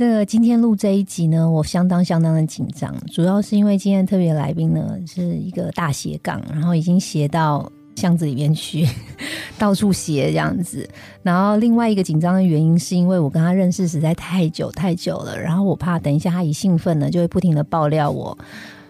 那个今天录这一集呢，我相当相当的紧张，主要是因为今天特别来宾呢是一个大斜杠，然后已经斜到巷子里面去，到处斜这样子。然后另外一个紧张的原因是因为我跟他认识实在太久太久了，然后我怕等一下他一兴奋呢，就会不停的爆料我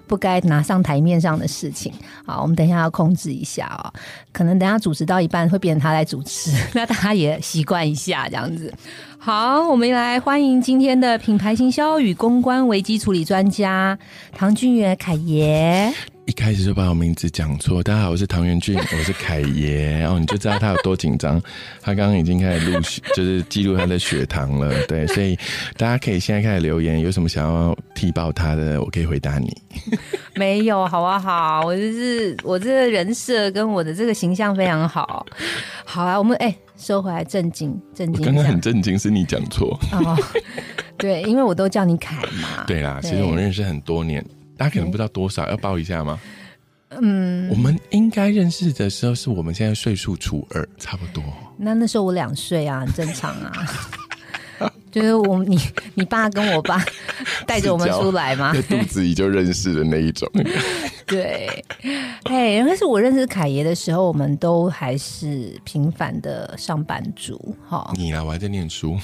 不该拿上台面上的事情。好，我们等一下要控制一下哦，可能等下主持到一半会变成他来主持，那大家也习惯一下这样子。好，我们来欢迎今天的品牌行销与公关危机处理专家唐俊元凯爷。一开始就把我名字讲错，大家好，我是唐元俊，我是凯爷，然后你就知道他有多紧张。他刚刚已经开始录，就是记录他的血糖了，对，所以大家可以现在开始留言，有什么想要踢爆他的，我可以回答你。没有，好不好？我就是我这个人设跟我的这个形象非常好。好啊，我们哎。收回来，震惊，震惊！刚刚很震惊，是你讲错哦。对，因为我都叫你凯嘛。对啦，其实我们认识很多年，大家可能不知道多少，要报一下吗？嗯，我们应该认识的时候是我们现在岁数初二，差不多。那那时候我两岁啊，很正常啊。就是我你你爸跟我爸 带着我们出来吗？在肚子里就认识的那一种。对，哎，但是我认识凯爷的时候，我们都还是平凡的上班族。哈，你啊，我还在念书。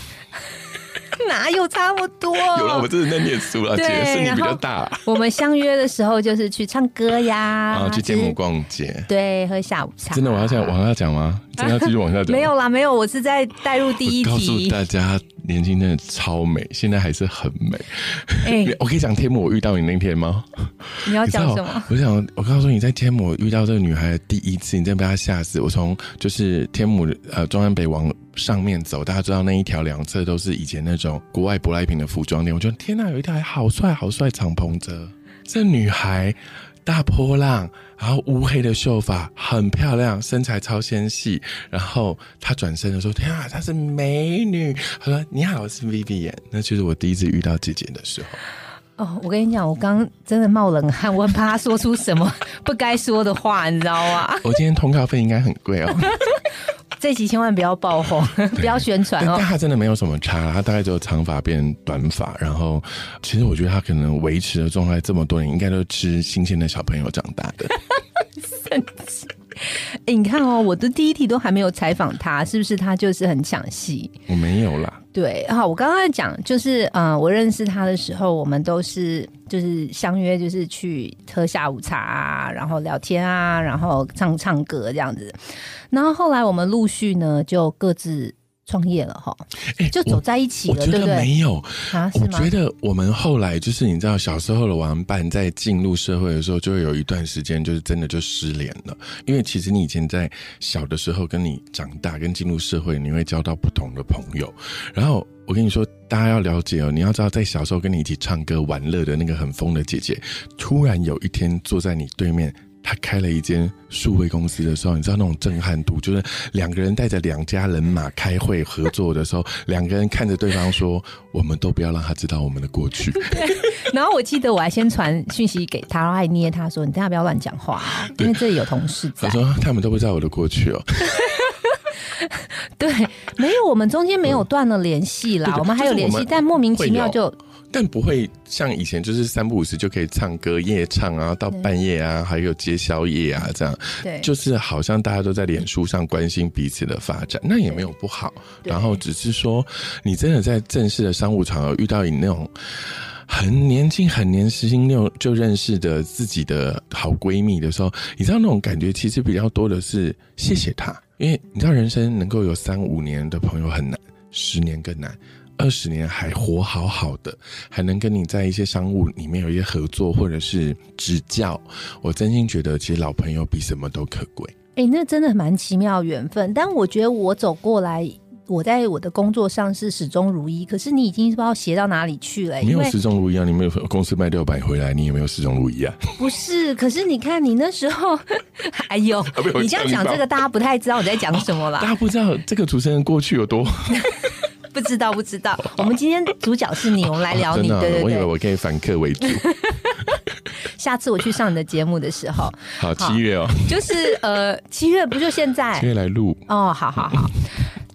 哪有差不多？有了，我真的在念书了。姐是你比较大。我们相约的时候就是去唱歌呀，然后去节目逛街，对，喝下午茶。真的，我要讲，往下讲吗？真的要继续往下讲？没有啦，没有，我是在带入第一题。告诉大家，年轻真的超美，现在还是很美。哎，我可以讲天母我遇到你那天吗？你要讲什么？我想，我告诉你，在天母遇到这个女孩的第一次，你真的被她吓死。我从就是天母呃中央北往。上面走，大家知道那一条两侧都是以前那种国外舶来品的服装店。我觉得天哪，有一台好帅好帅敞篷车，这女孩大波浪，然后乌黑的秀发，很漂亮，身材超纤细。然后她转身的时候，天啊，她是美女。她说：“你好，我是 Vivian。”那就是我第一次遇到姐姐的时候。哦，我跟你讲，我刚真的冒冷汗，我很怕他说出什么不该说的话，你知道吗？我今天通告费应该很贵哦。这集千万不要爆红，不要宣传哦。但他真的没有什么差，他大概只有长发变短发，然后其实我觉得他可能维持的状态这么多年，应该都吃新鲜的小朋友长大的。神奇！哎，你看哦，我的第一题都还没有采访他，是不是他就是很抢戏？我没有啦。对，好，我刚刚在讲，就是嗯，我认识他的时候，我们都是就是相约，就是去喝下午茶啊，然后聊天啊，然后唱唱歌这样子。然后后来我们陆续呢，就各自。创业了哈，就走在一起了，对不对？没有啊，我觉得我们后来就是你知道，小时候的玩伴在进入社会的时候，就会有一段时间就是真的就失联了。因为其实你以前在小的时候，跟你长大跟进入社会，你会交到不同的朋友。然后我跟你说，大家要了解哦，你要知道，在小时候跟你一起唱歌玩乐的那个很疯的姐姐，突然有一天坐在你对面。他开了一间数位公司的时候，你知道那种震撼度，就是两个人带着两家人马开会合作的时候，两个人看着对方说：“我们都不要让他知道我们的过去。”然后我记得我还先传讯息给他，然后还捏他说：“你等下不要乱讲话，因为这里有同事在。”他说：“他们都不知道我的过去哦。”对，没有，我们中间没有断了联系啦，我们还有联系，但莫名其妙就。但不会像以前，就是三不五时就可以唱歌夜唱啊，到半夜啊，还有接宵夜啊，这样。对，就是好像大家都在脸书上关心彼此的发展，那也没有不好。然后只是说，你真的在正式的商务场合遇到你那种很年轻、很年轻就就认识的自己的好闺蜜的时候，你知道那种感觉其实比较多的是谢谢她，因为你知道人生能够有三五年的朋友很难，十年更难。二十年还活好好的，还能跟你在一些商务里面有一些合作或者是指教，我真心觉得其实老朋友比什么都可贵。哎，那真的蛮奇妙缘分。但我觉得我走过来我在我的工作上是始终如一，可是你已经不知道斜到哪里去了。没有始终如一啊！你没有公司卖六百回来，你有没有始终如一啊？不是，可是你看你那时候，哎呦，你这样讲这个，大家不太知道我在讲什么啦。大家不知道这个主持人过去有多。不知道，不知道。我们今天主角是你，我们来聊你。对对对，我以为我可以反客为主。下次我去上你的节目的时候，好七月哦，就是呃七月不就现在？七月来录哦，好好好，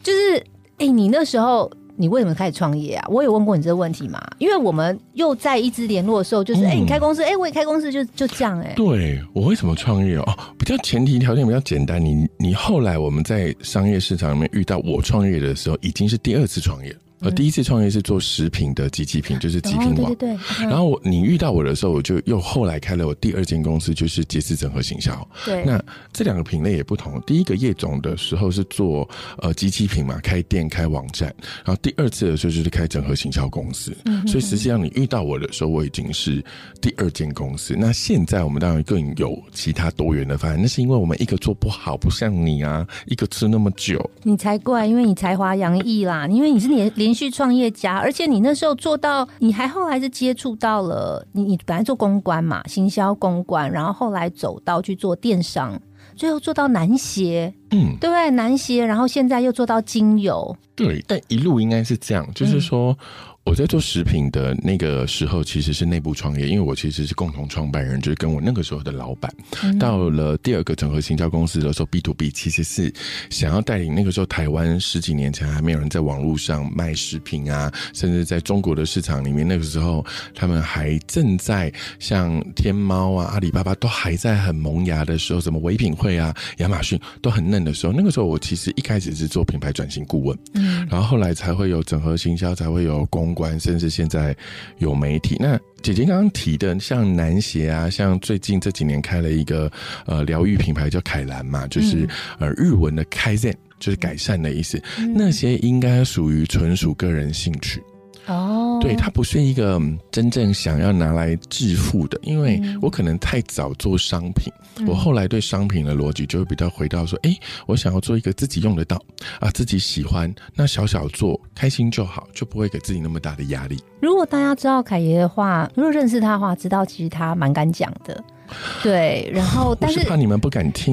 就是哎，你那时候。你为什么开始创业啊？我有问过你这个问题嘛？因为我们又在一直联络的时候，就是哎，你开公司，哎，我也开公司，就就这样哎。对我为什么创业哦？比较前提条件比较简单，你你后来我们在商业市场里面遇到我创业的时候，已经是第二次创业。我第一次创业是做食品的机器品，就是极品网。对对对。然后你遇到我的时候，我就又后来开了我第二间公司，就是杰斯整合行销。对。那这两个品类也不同。第一个业种的时候是做呃机器品嘛，开店开网站。然后第二次的时候就是开整合行销公司。嗯。所以实际上你遇到我的时候，我已经是第二间公司。那现在我们当然更有其他多元的发展，那是因为我们一个做不好，不像你啊，一个吃那么久。你才怪，因为你才华洋溢啦，因为你是连连。连续创业家，而且你那时候做到，你还后来是接触到了你，你本来做公关嘛，行销公关，然后后来走到去做电商，最后做到男鞋，嗯，对不对？男鞋，然后现在又做到精油，对，但一路应该是这样，就是说。我在做食品的那个时候，其实是内部创业，因为我其实是共同创办人，就是跟我那个时候的老板。到了第二个整合行销公司的时候，B to B 其实是想要带领那个时候台湾十几年前还没有人在网络上卖食品啊，甚至在中国的市场里面，那个时候他们还正在像天猫啊、阿里巴巴都还在很萌芽的时候，什么唯品会啊、亚马逊都很嫩的时候，那个时候我其实一开始是做品牌转型顾问，嗯，然后后来才会有整合行销，才会有公。关，甚至现在有媒体。那姐姐刚刚提的，像男鞋啊，像最近这几年开了一个呃疗愈品牌叫凯兰嘛，就是呃日文的开 zen，就是改善的意思。那些应该属于纯属个人兴趣。哦，对，它不是一个真正想要拿来致富的，因为我可能太早做商品，我后来对商品的逻辑就会比较回到说，哎，我想要做一个自己用得到啊，自己喜欢，那小小做开心就好，就不会给自己那么大的压力。如果大家知道凯爷的话，如果认识他的话，知道其实他蛮敢讲的。对，然后但是怕你们不敢听，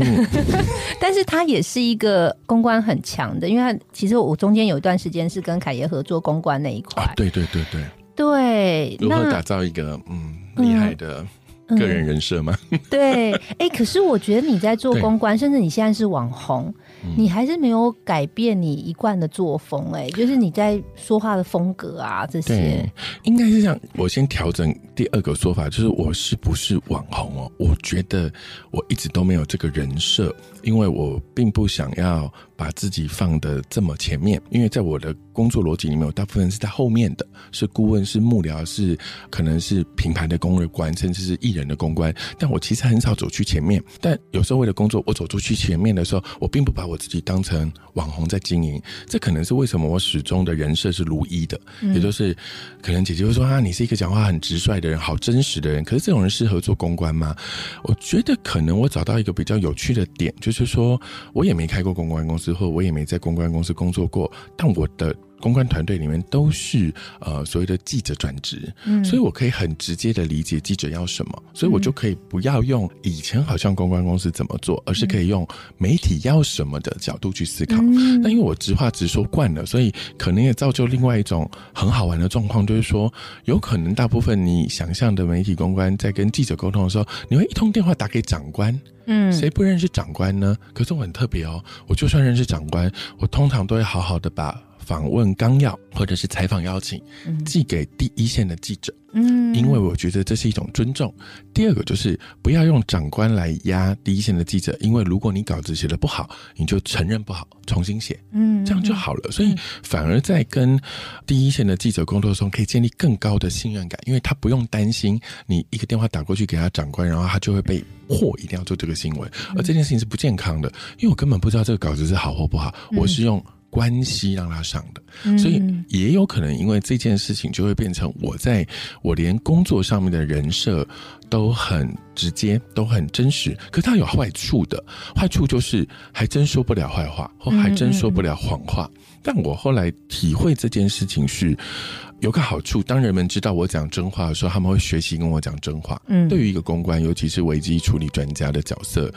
但是他也是一个公关很强的，因为其实我中间有一段时间是跟凯爷合作公关那一块，对对对对对，如何打造一个嗯厉害的个人人设吗？对，哎，可是我觉得你在做公关，甚至你现在是网红。你还是没有改变你一贯的作风，哎，就是你在说话的风格啊，这些应该是这样。我先调整第二个说法，就是我是不是网红哦？我觉得我一直都没有这个人设，因为我并不想要把自己放的这么前面，因为在我的工作逻辑里面，我大部分是在后面的，是顾问，是幕僚，是可能是品牌的公关，甚至是艺人的公关。但我其实很少走去前面，但有时候为了工作，我走出去前面的时候，我并不把我自己当成网红在经营，这可能是为什么我始终的人设是如一的，也就是可能姐姐会说啊，你是一个讲话很直率的人，好真实的人。可是这种人适合做公关吗？我觉得可能我找到一个比较有趣的点，就是说我也没开过公关公司，之后我也没在公关公司工作过，但我的。公关团队里面都是呃所谓的记者转职，嗯，所以我可以很直接的理解记者要什么，所以我就可以不要用以前好像公关公司怎么做，而是可以用媒体要什么的角度去思考。那因为我直话直说惯了，所以可能也造就另外一种很好玩的状况，就是说有可能大部分你想象的媒体公关在跟记者沟通的时候，你会一通电话打给长官，嗯，谁不认识长官呢？可是我很特别哦，我就算认识长官，我通常都会好好的把。访问纲要或者是采访邀请，寄给第一线的记者。嗯，因为我觉得这是一种尊重。第二个就是不要用长官来压第一线的记者，因为如果你稿子写的不好，你就承认不好，重新写，嗯，这样就好了。所以反而在跟第一线的记者工作中，可以建立更高的信任感，因为他不用担心你一个电话打过去给他长官，然后他就会被迫一定要做这个新闻，而这件事情是不健康的，因为我根本不知道这个稿子是好或不好，我是用。关系让他上的，所以也有可能因为这件事情，就会变成我在我连工作上面的人设都很直接，都很真实。可它有坏处的，坏处就是还真说不了坏话，或还真说不了谎话。但我后来体会这件事情是有个好处，当人们知道我讲真话的时候，他们会学习跟我讲真话。嗯，对于一个公关，尤其是危机处理专家的角色，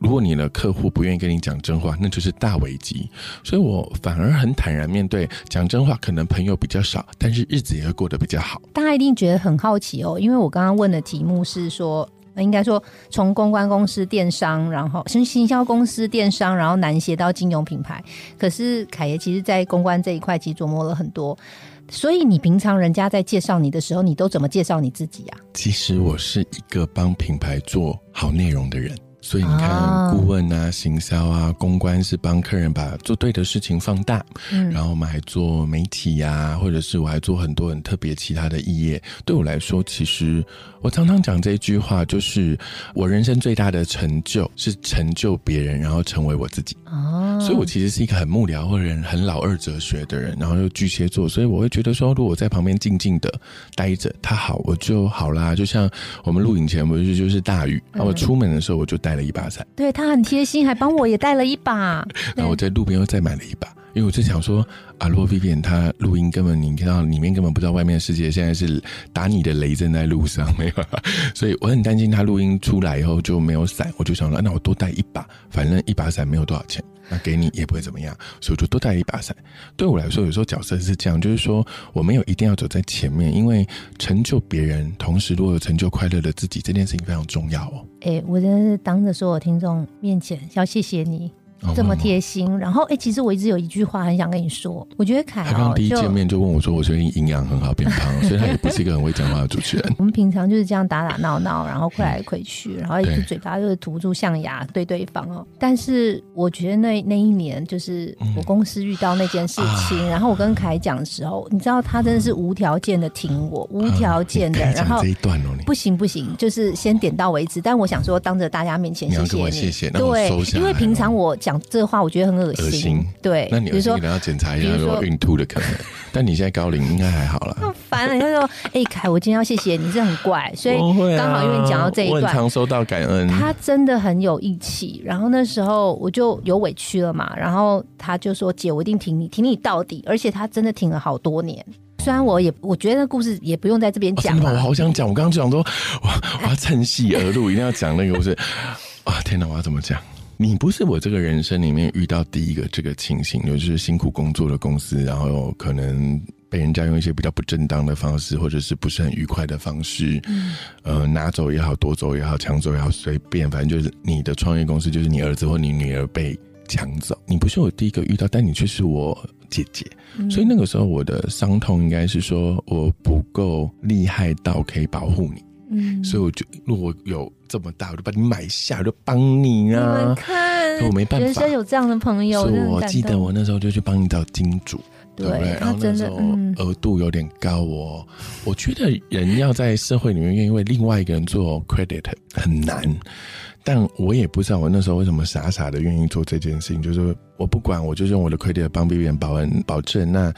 如果你的客户不愿意跟你讲真话，那就是大危机。所以我反而很坦然面对讲真话，可能朋友比较少，但是日子也会过得比较好。大家一定觉得很好奇哦，因为我刚刚问的题目是说。应该说，从公关公司、电商，然后从行销公司、电商，然后南协到金融品牌。可是凯爷其实，在公关这一块，其实琢磨了很多。所以，你平常人家在介绍你的时候，你都怎么介绍你自己啊？其实，我是一个帮品牌做好内容的人。所以你看，顾问啊、行销啊、公关是帮客人把做对的事情放大，嗯，然后我们还做媒体呀，或者是我还做很多很特别其他的异业。对我来说，其实我常常讲这一句话，就是我人生最大的成就是成就别人，然后成为我自己。哦，所以我其实是一个很幕僚或者很老二哲学的人，然后又巨蟹座，所以我会觉得说，如果我在旁边静静的待着，他好我就好啦。就像我们录影前不是就是大雨，那我出门的时候我就带。带了一把伞，对他很贴心，还帮我也带了一把。然后我在路边又再买了一把，因为我就想说，啊，洛 Vivian 他录音根本你看到里面根本不知道外面的世界现在是打你的雷正在路上，没有，所以我很担心他录音出来以后就没有伞，我就想说，那我多带一把，反正一把伞没有多少钱。那给你也不会怎么样，所以就多带一把伞。对我来说，有时候角色是这样，就是说我没有一定要走在前面，因为成就别人，同时如果有成就快乐的自己，这件事情非常重要哦。哎，我真的是当着所有听众面前要谢谢你。这么贴心，然后哎，其实我一直有一句话很想跟你说，我觉得凯他刚第一见面就问我说，我最近营养很好，变胖，所以他也不是一个很会讲话的主持人。我们平常就是这样打打闹闹，然后快来快去，然后一直嘴巴就是涂住象牙对对方哦。但是我觉得那那一年就是我公司遇到那件事情，然后我跟凯讲的时候，你知道他真的是无条件的挺我，无条件的。然后这一段哦，不行不行，就是先点到为止。但我想说，当着大家面前谢谢你，谢谢。对，因为平常我讲。讲这话我觉得很恶心，对。那你可能要检查一下有孕吐的可能。但你现在高龄应该还好了。很烦了，你就说：“ 哎，凯，我今天要谢谢你，这很怪。”所以刚好因为你讲到这一段，常收到感恩。他真的很有义气。然后那时候我就有委屈了嘛，然后他就说：“姐，我一定挺你，挺你到底。”而且他真的挺了好多年。虽然我也我觉得故事也不用在这边讲了，我好想讲。我刚刚讲说，我我要趁隙而入，一定要讲那个故事。啊，天哪，我要怎么讲？你不是我这个人生里面遇到第一个这个情形，就是辛苦工作的公司，然后可能被人家用一些比较不正当的方式，或者是不是很愉快的方式，呃，拿走也好，夺走也好，抢走也好，随便，反正就是你的创业公司，就是你儿子或你女儿被抢走。你不是我第一个遇到，但你却是我姐姐，所以那个时候我的伤痛应该是说我不够厉害到可以保护你。嗯，所以我就如果有这么大，我就把你买下，我就帮你啊。你看，我没办法，人生有这样的朋友。我记得我那时候就去帮你找金主，对不对？然后那时候额度有点高哦。我觉得人要在社会里面愿意为另外一个人做 credit 很难，但我也不知道我那时候为什么傻傻的愿意做这件事情。就是我不管，我就用我的 credit 帮别人保恩保证。那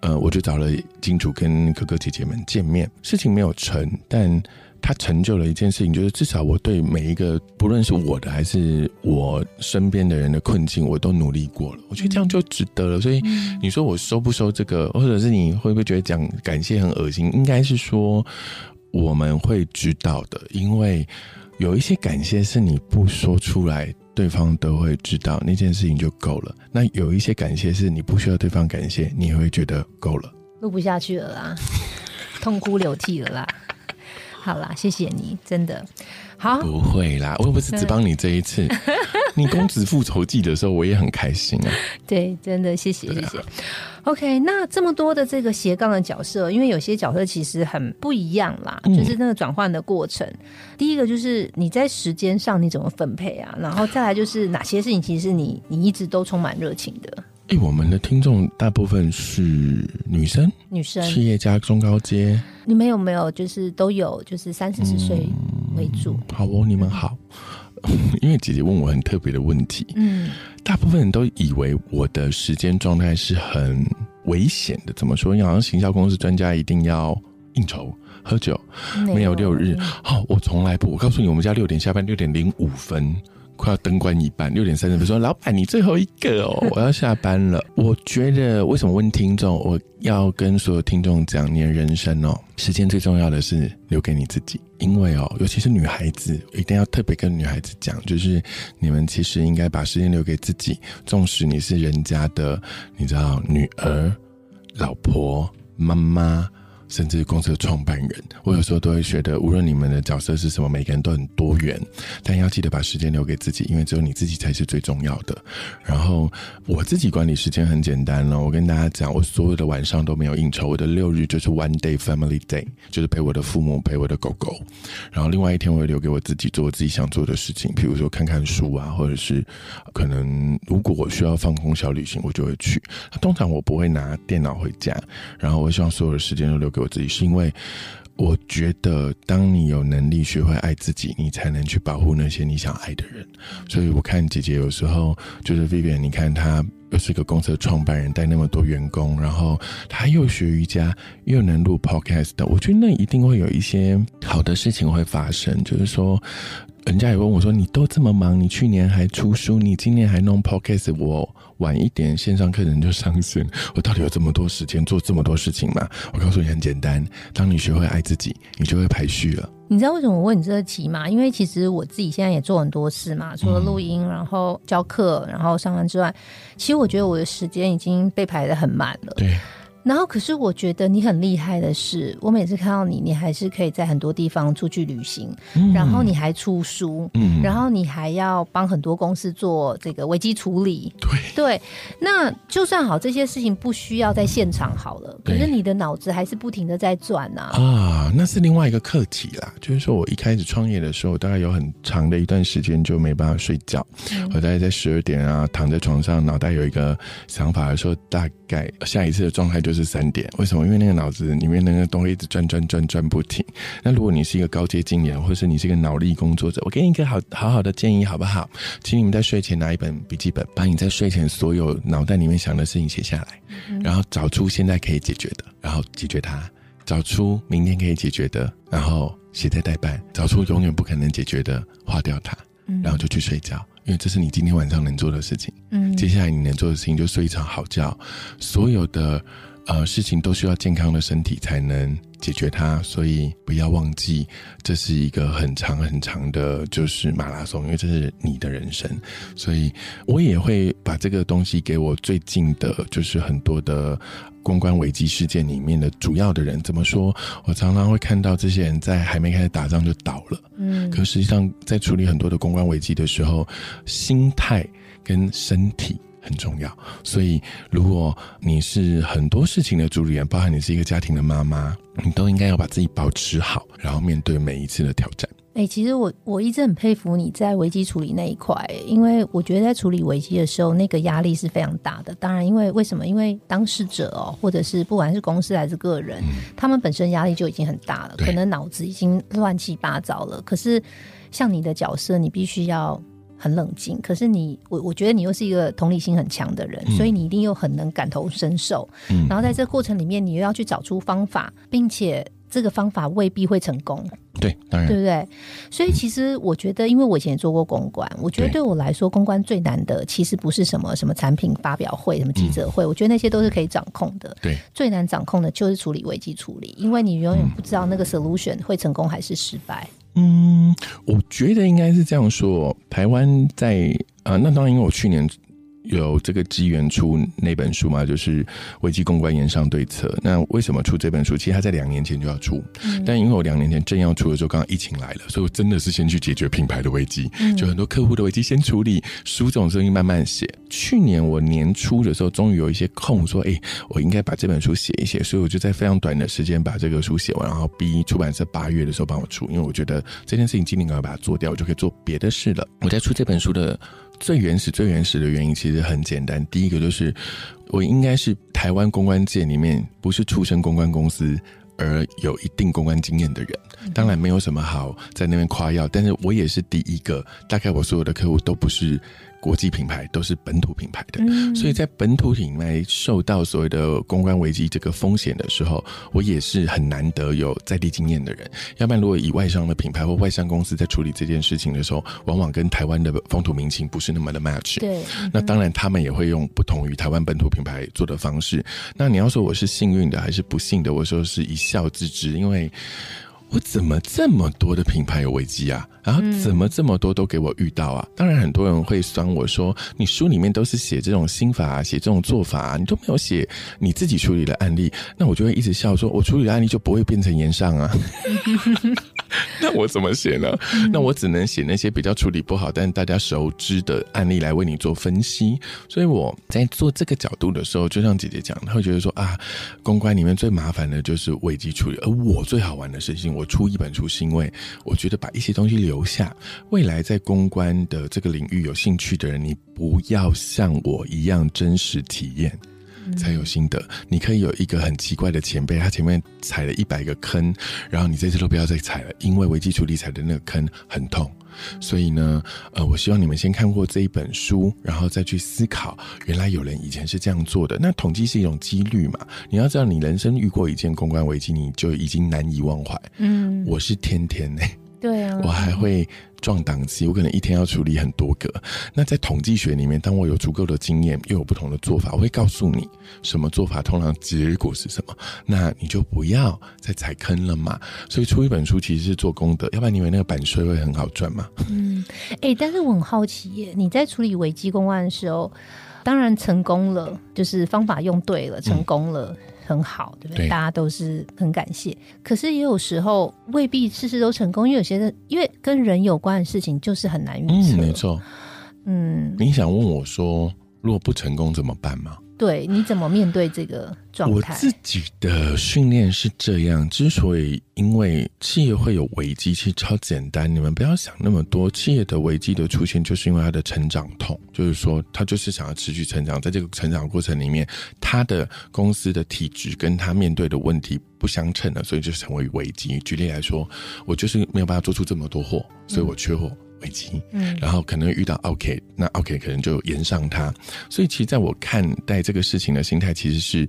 呃，我就找了金主跟哥哥姐姐们见面，事情没有成，但。他成就了一件事情，就是至少我对每一个不论是我的还是我身边的人的困境，我都努力过了。我觉得这样就值得了。所以你说我收不收这个，或者是你会不会觉得讲感谢很恶心？应该是说我们会知道的，因为有一些感谢是你不说出来，对方都会知道那件事情就够了。那有一些感谢是你不需要对方感谢，你会觉得够了。录不下去了啦，痛哭流涕了啦。好啦，谢谢你，真的好。不会啦，我又不是只帮你这一次。你公子复仇记的时候，我也很开心啊。对，真的谢谢谢谢。OK，那这么多的这个斜杠的角色，因为有些角色其实很不一样啦，就是那个转换的过程。第一个就是你在时间上你怎么分配啊？然后再来就是哪些事情其实你你一直都充满热情的。哎，我们的听众大部分是女生，女生，企业家中高阶。你们有没有就是都有，就是三四十岁为主？好哦，你们好。因为姐姐问我很特别的问题，嗯，大部分人都以为我的时间状态是很危险的。怎么说？好像行销公司专家一定要应酬，喝酒，没有六日。好，我从来不。我告诉你，我们家六点下班，六点零五分。快要灯关一半，六点三十分说：“老板，你最后一个哦，我要下班了。”我觉得为什么问听众？我要跟所有听众讲，你的人生哦，时间最重要的是留给你自己，因为哦，尤其是女孩子，一定要特别跟女孩子讲，就是你们其实应该把时间留给自己，纵使你是人家的，你知道，女儿、老婆、妈妈。甚至公司的创办人，我有时候都会觉得，无论你们的角色是什么，每个人都很多元，但要记得把时间留给自己，因为只有你自己才是最重要的。然后我自己管理时间很简单了，我跟大家讲，我所有的晚上都没有应酬，我的六日就是 one day family day，就是陪我的父母，陪我的狗狗。然后另外一天我会留给我自己做我自己想做的事情，比如说看看书啊，或者是可能如果我需要放空小旅行，我就会去。通常我不会拿电脑回家，然后我希望所有的时间都留给。我自己是因为，我觉得当你有能力学会爱自己，你才能去保护那些你想爱的人。所以我看姐姐有时候就是 Vivian，你看她又是一个公司的创办人，带那么多员工，然后她又学瑜伽，又能录 Podcast，的我觉得那一定会有一些好的事情会发生。就是说，人家也问我说：“你都这么忙，你去年还出书，你今年还弄 Podcast，我。”晚一点线上课程就上线，我到底有这么多时间做这么多事情吗？我告诉你很简单，当你学会爱自己，你就会排序了。你知道为什么我问你这个题吗？因为其实我自己现在也做很多事嘛，除了录音，然后教课，然后上班之外，其实我觉得我的时间已经被排的很满了。对。然后，可是我觉得你很厉害的是，我每次看到你，你还是可以在很多地方出去旅行，然后你还出书，嗯，然后你还要帮很多公司做这个危机处理，对对。那就算好，这些事情不需要在现场好了，可是你的脑子还是不停的在转呐。啊，那是另外一个课题啦。就是说我一开始创业的时候，大概有很长的一段时间就没办法睡觉，我大概在十二点啊，躺在床上，脑袋有一个想法的时候，大概下一次的状态就。就是三点，为什么？因为那个脑子里面那个东西一直转转转转不停。那如果你是一个高阶经理，或是你是一个脑力工作者，我给你一个好好好的建议，好不好？请你们在睡前拿一本笔记本，把你在睡前所有脑袋里面想的事情写下来，然后找出现在可以解决的，然后解决它；找出明天可以解决的，然后写在代办；找出永远不可能解决的，划掉它，然后就去睡觉。因为这是你今天晚上能做的事情。嗯，接下来你能做的事情就睡一场好觉。所有的。呃，事情都需要健康的身体才能解决它，所以不要忘记，这是一个很长很长的，就是马拉松，因为这是你的人生，所以我也会把这个东西给我最近的，就是很多的公关危机事件里面的主要的人。怎么说？我常常会看到这些人在还没开始打仗就倒了，嗯，可实际上在处理很多的公关危机的时候，心态跟身体。很重要，所以如果你是很多事情的主理人，包含你是一个家庭的妈妈，你都应该要把自己保持好，然后面对每一次的挑战。哎，其实我我一直很佩服你在危机处理那一块，因为我觉得在处理危机的时候，那个压力是非常大的。当然，因为为什么？因为当事者哦，或者是不管是公司还是个人，他们本身压力就已经很大了，可能脑子已经乱七八糟了。可是像你的角色，你必须要。很冷静，可是你我我觉得你又是一个同理心很强的人，所以你一定又很能感同身受。嗯，然后在这个过程里面，你又要去找出方法，并且这个方法未必会成功。对，当然，对不对？所以其实我觉得，因为我以前也做过公关，我觉得对我来说，公关最难的其实不是什么什么产品发表会、什么记者会，我觉得那些都是可以掌控的。对，最难掌控的就是处理危机处理，因为你永远不知道那个 solution 会成功还是失败。嗯，我觉得应该是这样说。台湾在啊，那当然，因为我去年。有这个机缘出那本书嘛？就是危机公关言上对策。那为什么出这本书？其实他在两年前就要出，但因为我两年前正要出的时候，刚刚疫情来了，所以我真的是先去解决品牌的危机，就很多客户的危机先处理。书这种东西慢慢写。去年我年初的时候，终于有一些空，说：“哎，我应该把这本书写一写。”所以我就在非常短的时间把这个书写完，然后逼出版社八月的时候帮我出，因为我觉得这件事情今年赶快把它做掉，我就可以做别的事了。我在出这本书的。最原始、最原始的原因其实很简单。第一个就是，我应该是台湾公关界里面不是出身公关公司而有一定公关经验的人。当然没有什么好在那边夸耀，但是我也是第一个，大概我所有的客户都不是。国际品牌都是本土品牌的，所以在本土品牌受到所谓的公关危机这个风险的时候，我也是很难得有在地经验的人。要不然，如果以外商的品牌或外商公司在处理这件事情的时候，往往跟台湾的风土民情不是那么的 match。对，那当然他们也会用不同于台湾本土品牌做的方式。那你要说我是幸运的还是不幸的？我说是一笑置之，因为。我怎么这么多的品牌有危机啊？然后怎么这么多都给我遇到啊？当然很多人会酸我说，你书里面都是写这种心法，啊写这种做法，啊你都没有写你自己处理的案例。那我就会一直笑说，我处理的案例就不会变成岩上啊。那我怎么写呢？那我只能写那些比较处理不好，但大家熟知的案例来为你做分析。所以我在做这个角度的时候，就像姐姐讲，她会觉得说啊，公关里面最麻烦的就是危机处理，而我最好玩的事情，我出一本书是因为我觉得把一些东西留下，未来在公关的这个领域有兴趣的人，你不要像我一样真实体验。才有心得。你可以有一个很奇怪的前辈，他前面踩了一百个坑，然后你这次都不要再踩了，因为危机处理踩的那个坑很痛。所以呢，呃，我希望你们先看过这一本书，然后再去思考，原来有人以前是这样做的。那统计是一种几率嘛？你要知道，你人生遇过一件公关危机，你就已经难以忘怀。嗯，我是天天呢。对啊，我还会撞档期，我可能一天要处理很多个。那在统计学里面，当我有足够的经验，又有不同的做法，我会告诉你什么做法通常结果是什么，那你就不要再踩坑了嘛。所以出一本书其实是做功德，要不然你以为那个版税会很好赚吗？嗯，哎，但是我很好奇耶，你在处理危机公案的时候，当然成功了，就是方法用对了，成功了。很好，对不对？大家都是很感谢。可是也有时候未必事事都成功，因为有些人因为跟人有关的事情就是很难预测。没错，嗯，你想问我说，如果不成功怎么办吗？对，你怎么面对这个状态？我自己的训练是这样：之所以因为企业会有危机，其实超简单。你们不要想那么多。企业的危机的出现，就是因为它的成长痛，就是说，它就是想要持续成长。在这个成长过程里面，它的公司的体质跟它面对的问题不相称了，所以就成为危机。举例来说，我就是没有办法做出这么多货，所以我缺货。危机，嗯，然后可能遇到 OK，那 OK 可能就延上它，所以其实在我看待这个事情的心态，其实是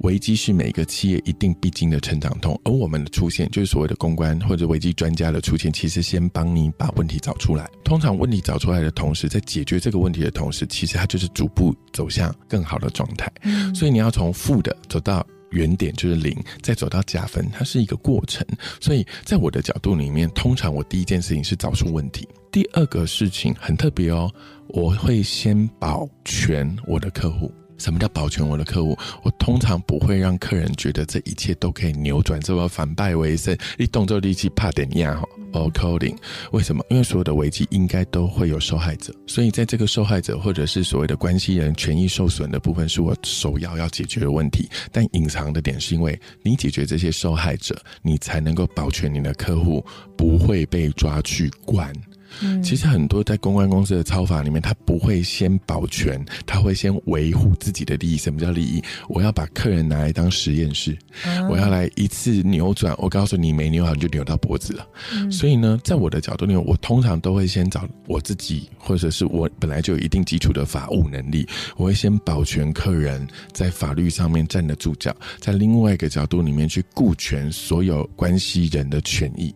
危机是每个企业一定必经的成长痛，而我们的出现就是所谓的公关或者危机专家的出现，其实先帮你把问题找出来。通常问题找出来的同时，在解决这个问题的同时，其实它就是逐步走向更好的状态。所以你要从负的走到。原点就是零，再走到加分，它是一个过程。所以在我的角度里面，通常我第一件事情是找出问题，第二个事情很特别哦，我会先保全我的客户。什么叫保全我的客户？我通常不会让客人觉得这一切都可以扭转，这个反败为胜，一动作力气怕点样哈。哦，coding，为什么？因为所有的危机应该都会有受害者，所以在这个受害者或者是所谓的关系人权益受损的部分，是我首要要解决的问题。但隐藏的点是因为你解决这些受害者，你才能够保全你的客户不会被抓去关。其实很多在公关公司的操法里面，他不会先保全，他会先维护自己的利益。什么叫利益？我要把客人拿来当实验室，我要来一次扭转。我告诉你，没扭好你就扭到脖子了。所以呢，在我的角度里面，我通常都会先找我自己，或者是我本来就有一定基础的法务能力，我会先保全客人在法律上面站得住脚，在另外一个角度里面去顾全所有关系人的权益。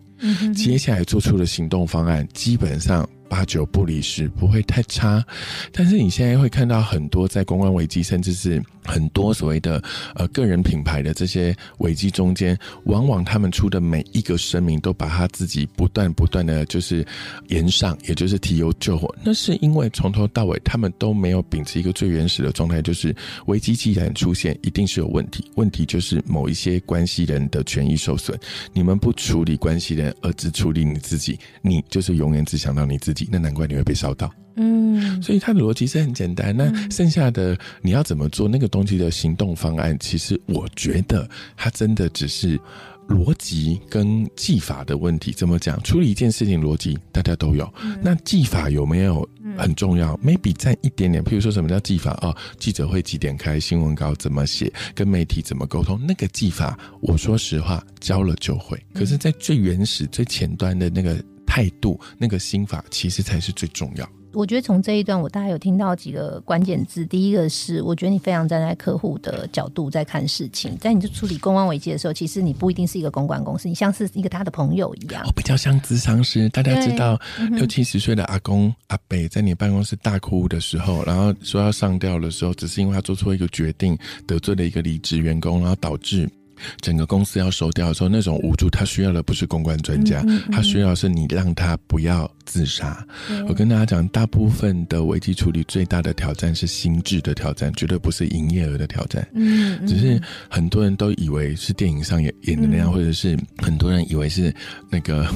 接下来做出的行动方案，基本上。八九不离十，不会太差。但是你现在会看到很多在公关危机，甚至是很多所谓的呃个人品牌的这些危机中间，往往他们出的每一个声明都把他自己不断不断的就是延上，也就是提油救火。那是因为从头到尾他们都没有秉持一个最原始的状态，就是危机既然出现，一定是有问题。问题就是某一些关系人的权益受损，你们不处理关系人，而只处理你自己，你就是永远只想到你自己。那难怪你会被烧到，嗯，所以它的逻辑是很简单。那剩下的你要怎么做那个东西的行动方案？其实我觉得它真的只是逻辑跟技法的问题。怎么讲？处理一件事情逻辑大家都有，那技法有没有很重要，maybe 占一点点。譬如说什么叫技法哦，记者会几点开，新闻稿怎么写，跟媒体怎么沟通，那个技法，我说实话，教了就会。可是，在最原始、最前端的那个态度，那个心法，其实才是最重要。我觉得从这一段，我大概有听到几个关键字。第一个是，我觉得你非常站在客户的角度在看事情，在你就处理公关危机的时候，其实你不一定是一个公关公司，你像是一个他的朋友一样。我比较像咨商师，大家知道六七十岁的阿公阿伯在你办公室大哭的时候，然后说要上吊的时候，只是因为他做出一个决定，得罪了一个离职员工，然后导致。整个公司要收掉的时候，那种无助，他需要的不是公关专家，他需要是你让他不要自杀。我跟大家讲，大部分的危机处理最大的挑战是心智的挑战，绝对不是营业额的挑战。嗯，只是很多人都以为是电影上演演的那样，或者是很多人以为是那个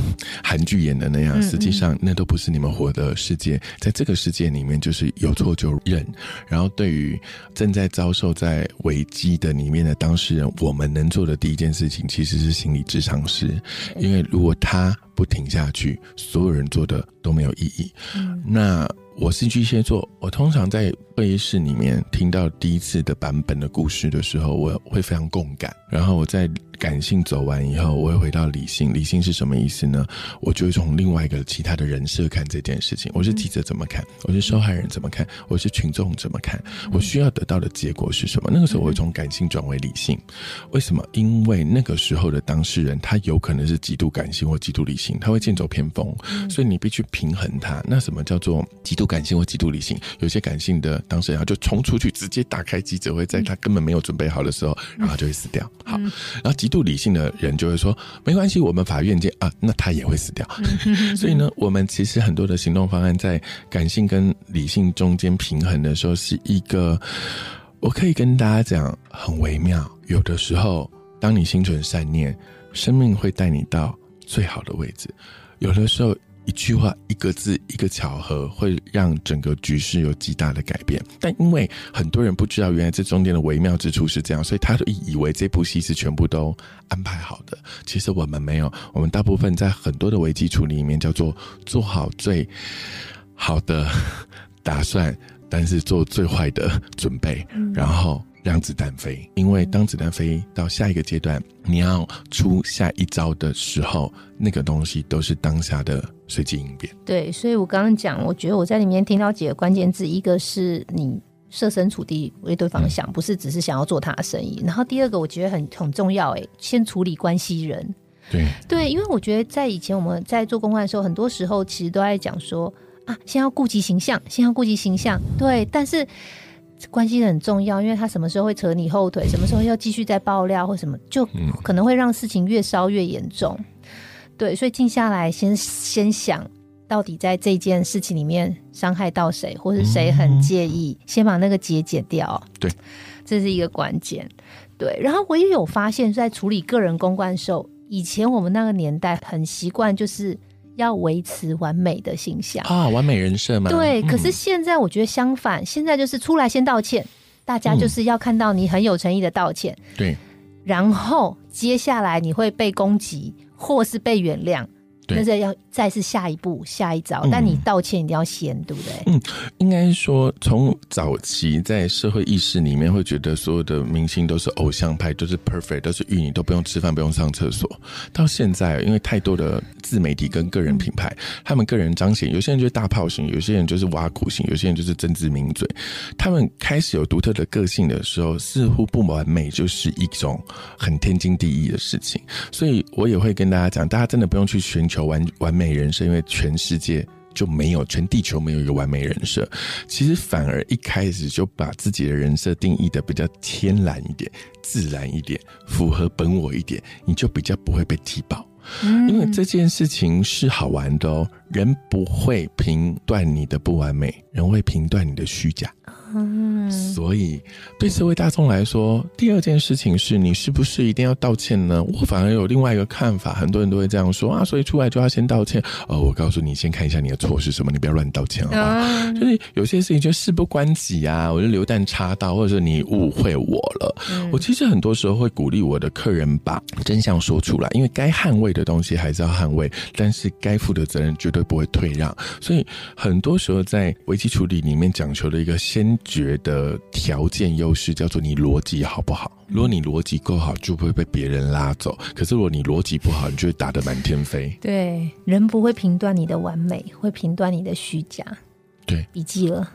韩剧演的那样，实际上那都不是你们活的世界。在这个世界里面，就是有错就认。然后，对于正在遭受在危机的里面的当事人，我们能。做的第一件事情其实是心理智商师，因为如果他不停下去，所有人做的都没有意义。那我是巨蟹座，我通常在会议室里面听到第一次的版本的故事的时候，我会非常共感，然后我在。感性走完以后，我会回到理性。理性是什么意思呢？我就会从另外一个其他的人设看这件事情。我是记者怎么看？我是受害人怎么看？我是群众怎么看？我需要得到的结果是什么？那个时候我会从感性转为理性。为什么？因为那个时候的当事人他有可能是极度感性或极度理性，他会剑走偏锋，所以你必须平衡他。那什么叫做极度感性或极度理性？有些感性的当事人就冲出去，直接打开记者会，在他根本没有准备好的时候，然后就会死掉。好，然后。极度理性的人就会说没关系，我们法院见啊，那他也会死掉。所以呢，我们其实很多的行动方案在感性跟理性中间平衡的时候，是一个我可以跟大家讲很微妙。有的时候，当你心存善念，生命会带你到最好的位置；有的时候。一句话，一个字，一个巧合，会让整个局势有极大的改变。但因为很多人不知道，原来这中间的微妙之处是这样，所以他都以为这部戏是全部都安排好的。其实我们没有，我们大部分在很多的危机处理里面叫做做好最好的打算，但是做最坏的准备，然后。让子弹飞，因为当子弹飞到下一个阶段，你要出下一招的时候，那个东西都是当下的随机应变。对，所以我刚刚讲，我觉得我在里面听到几个关键字，一个是你设身处地为对方想，不是只是想要做他的生意。然后第二个，我觉得很很重要，哎，先处理关系人。对对，因为我觉得在以前我们在做公关的时候，很多时候其实都在讲说啊，先要顾及形象，先要顾及形象。对，但是。关系很重要，因为他什么时候会扯你后腿，什么时候要继续再爆料或什么，就可能会让事情越烧越严重。对，所以静下来，先先想到底在这件事情里面伤害到谁，或是谁很介意，先把那个结解掉。对，这是一个关键。对，然后我也有发现，在处理个人公关的时候，以前我们那个年代很习惯就是。要维持完美的形象啊，完美人设嘛。对，可是现在我觉得相反，现在就是出来先道歉，大家就是要看到你很有诚意的道歉。对，然后接下来你会被攻击，或是被原谅。那这要再是下一步下一招，但你道歉一定要先，对不对？嗯，应该说从早期在社会意识里面会觉得所有的明星都是偶像派，都是 perfect，都是玉女，都不用吃饭，不用上厕所。到现在，因为太多的自媒体跟个人品牌，他们个人彰显，有些人就是大炮型，有些人就是挖苦型，有些人就是真知名嘴。他们开始有独特的个性的时候，似乎不完美就是一种很天经地义的事情。所以我也会跟大家讲，大家真的不用去寻求。求完完美人设，因为全世界就没有，全地球没有一个完美人设。其实反而一开始就把自己的人设定义的比较天然一点、自然一点、符合本我一点，你就比较不会被踢爆。因为这件事情是好玩的哦，人不会评断你的不完美，人会评断你的虚假。所以对社会大众来说，第二件事情是你是不是一定要道歉呢？我反而有另外一个看法，很多人都会这样说啊，所以出来就要先道歉。呃，我告诉你，先看一下你的错是什么，你不要乱道歉好吗？就是有些事情就事不关己啊，我就流弹插刀，或者是你误会我了。我其实很多时候会鼓励我的客人把真相说出来，因为该捍卫的东西还是要捍卫，但是该负的责任绝对不会退让。所以很多时候在危机处理里面讲求的一个先决的条件优势，叫做你逻辑好不好？如果你逻辑够好，就不会被别人拉走。可是如果你逻辑不好，你就会打得满天飞。对，人不会评断你的完美，会评断你的虚假。对，笔记了。